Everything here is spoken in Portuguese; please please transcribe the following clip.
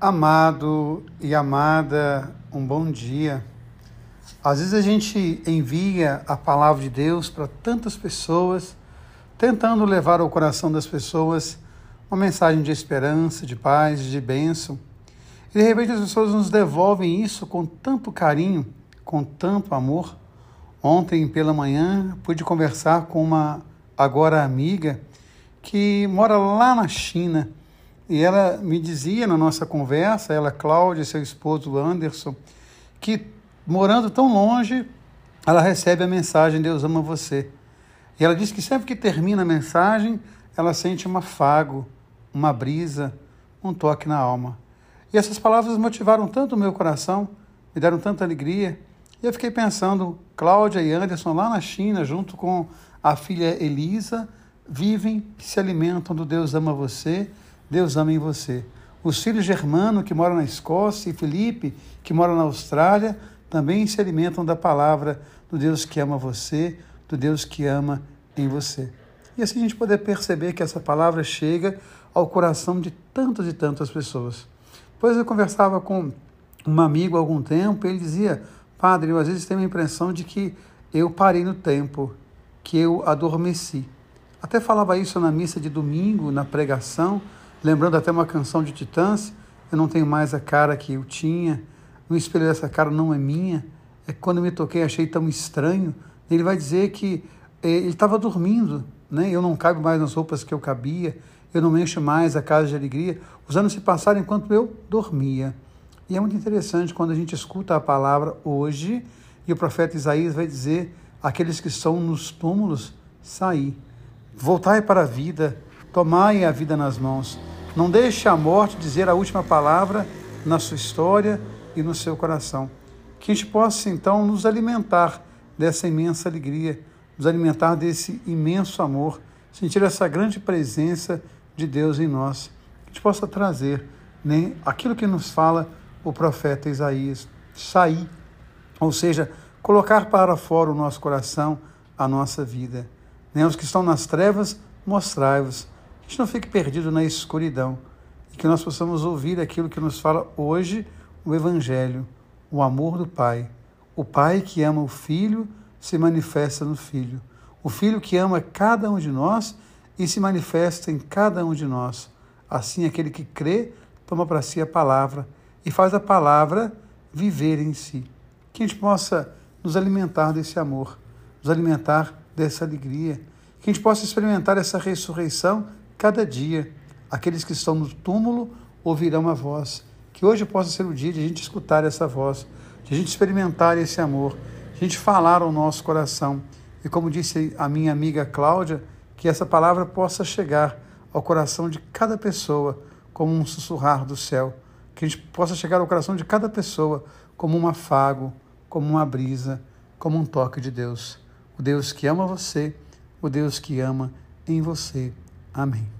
Amado e amada, um bom dia. Às vezes a gente envia a palavra de Deus para tantas pessoas, tentando levar ao coração das pessoas uma mensagem de esperança, de paz, de bênção. E de repente as pessoas nos devolvem isso com tanto carinho, com tanto amor. Ontem pela manhã pude conversar com uma agora amiga que mora lá na China e ela me dizia na nossa conversa, ela, Cláudia, seu esposo Anderson, que morando tão longe, ela recebe a mensagem: Deus ama você. E ela diz que sempre que termina a mensagem, ela sente um afago, uma brisa, um toque na alma. E essas palavras motivaram tanto o meu coração, me deram tanta alegria. E eu fiquei pensando, Cláudia e Anderson lá na China, junto com a filha Elisa, vivem, se alimentam do Deus ama você Deus ama em você. Os filhos Germano, que moram na Escócia, e Felipe, que mora na Austrália, também se alimentam da palavra do Deus que ama você, do Deus que ama em você. E assim a gente poder perceber que essa palavra chega ao coração de tantas e tantas pessoas. Pois eu conversava com um amigo há algum tempo, e ele dizia: Padre, eu às vezes tenho a impressão de que eu parei no tempo, que eu adormeci. Até falava isso na missa de domingo, na pregação, lembrando até uma canção de Titãs, eu não tenho mais a cara que eu tinha, no espelho dessa cara não é minha, é quando me toquei achei tão estranho. Ele vai dizer que eh, ele estava dormindo, né? eu não caibo mais nas roupas que eu cabia, eu não mexo mais a casa de alegria, os anos se passaram enquanto eu dormia. E é muito interessante quando a gente escuta a palavra hoje e o profeta Isaías vai dizer: aqueles que estão nos túmulos, sair, voltai para a vida, tomai a vida nas mãos. Não deixe a morte dizer a última palavra na sua história e no seu coração. Que a gente possa então nos alimentar dessa imensa alegria, nos alimentar desse imenso amor, sentir essa grande presença de Deus em nós. Que a gente possa trazer né, aquilo que nos fala o profeta Isaías, sair, ou seja, colocar para fora o nosso coração, a nossa vida. Nem Os que estão nas trevas, mostrai-vos gente não fique perdido na escuridão e que nós possamos ouvir aquilo que nos fala hoje o Evangelho, o amor do Pai. O Pai que ama o Filho se manifesta no Filho. O Filho que ama cada um de nós e se manifesta em cada um de nós. Assim, aquele que crê toma para si a palavra e faz a palavra viver em si. Que a gente possa nos alimentar desse amor, nos alimentar dessa alegria, que a gente possa experimentar essa ressurreição Cada dia, aqueles que estão no túmulo ouvirão a voz. Que hoje possa ser o dia de a gente escutar essa voz, de a gente experimentar esse amor, de a gente falar ao nosso coração. E como disse a minha amiga Cláudia, que essa palavra possa chegar ao coração de cada pessoa como um sussurrar do céu. Que a gente possa chegar ao coração de cada pessoa como um afago, como uma brisa, como um toque de Deus. O Deus que ama você, o Deus que ama em você. Amém.